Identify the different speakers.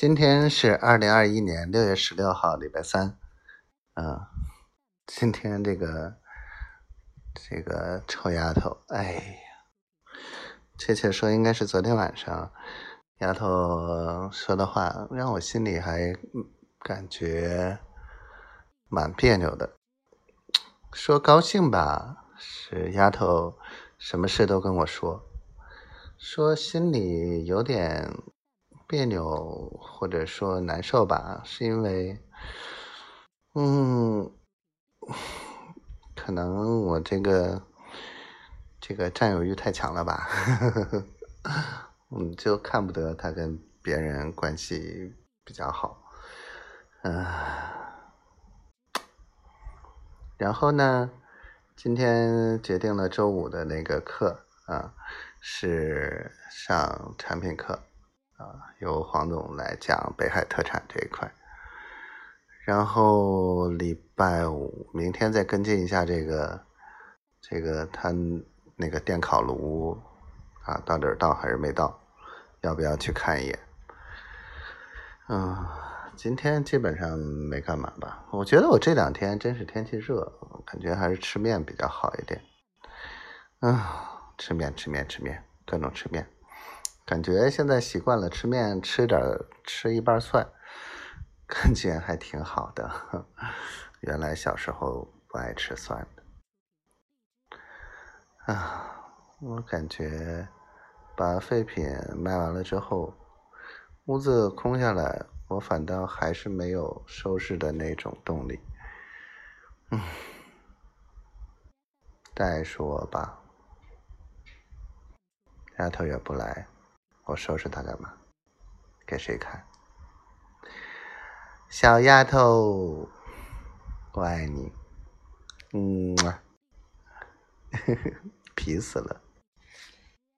Speaker 1: 今天是二零二一年六月十六号，礼拜三。嗯，今天这个这个臭丫头，哎呀，确切说应该是昨天晚上，丫头说的话让我心里还感觉蛮别扭的。说高兴吧，是丫头什么事都跟我说；说心里有点。别扭或者说难受吧，是因为，嗯，可能我这个这个占有欲太强了吧，嗯，就看不得他跟别人关系比较好，嗯，然后呢，今天决定了周五的那个课啊，是上产品课。啊，由黄总来讲北海特产这一块，然后礼拜五明天再跟进一下这个这个他那个电烤炉啊，到底到还是没到？要不要去看一眼？嗯，今天基本上没干嘛吧？我觉得我这两天真是天气热，感觉还是吃面比较好一点。啊，吃面吃面吃面，各种吃面。感觉现在习惯了吃面，吃点吃一半蒜，感觉还挺好的。原来小时候不爱吃蒜的。啊，我感觉把废品卖完了之后，屋子空下来，我反倒还是没有收拾的那种动力。嗯，再说吧，丫头也不来。我收拾它干嘛？给谁看？小丫头，我爱你。嗯，皮死了。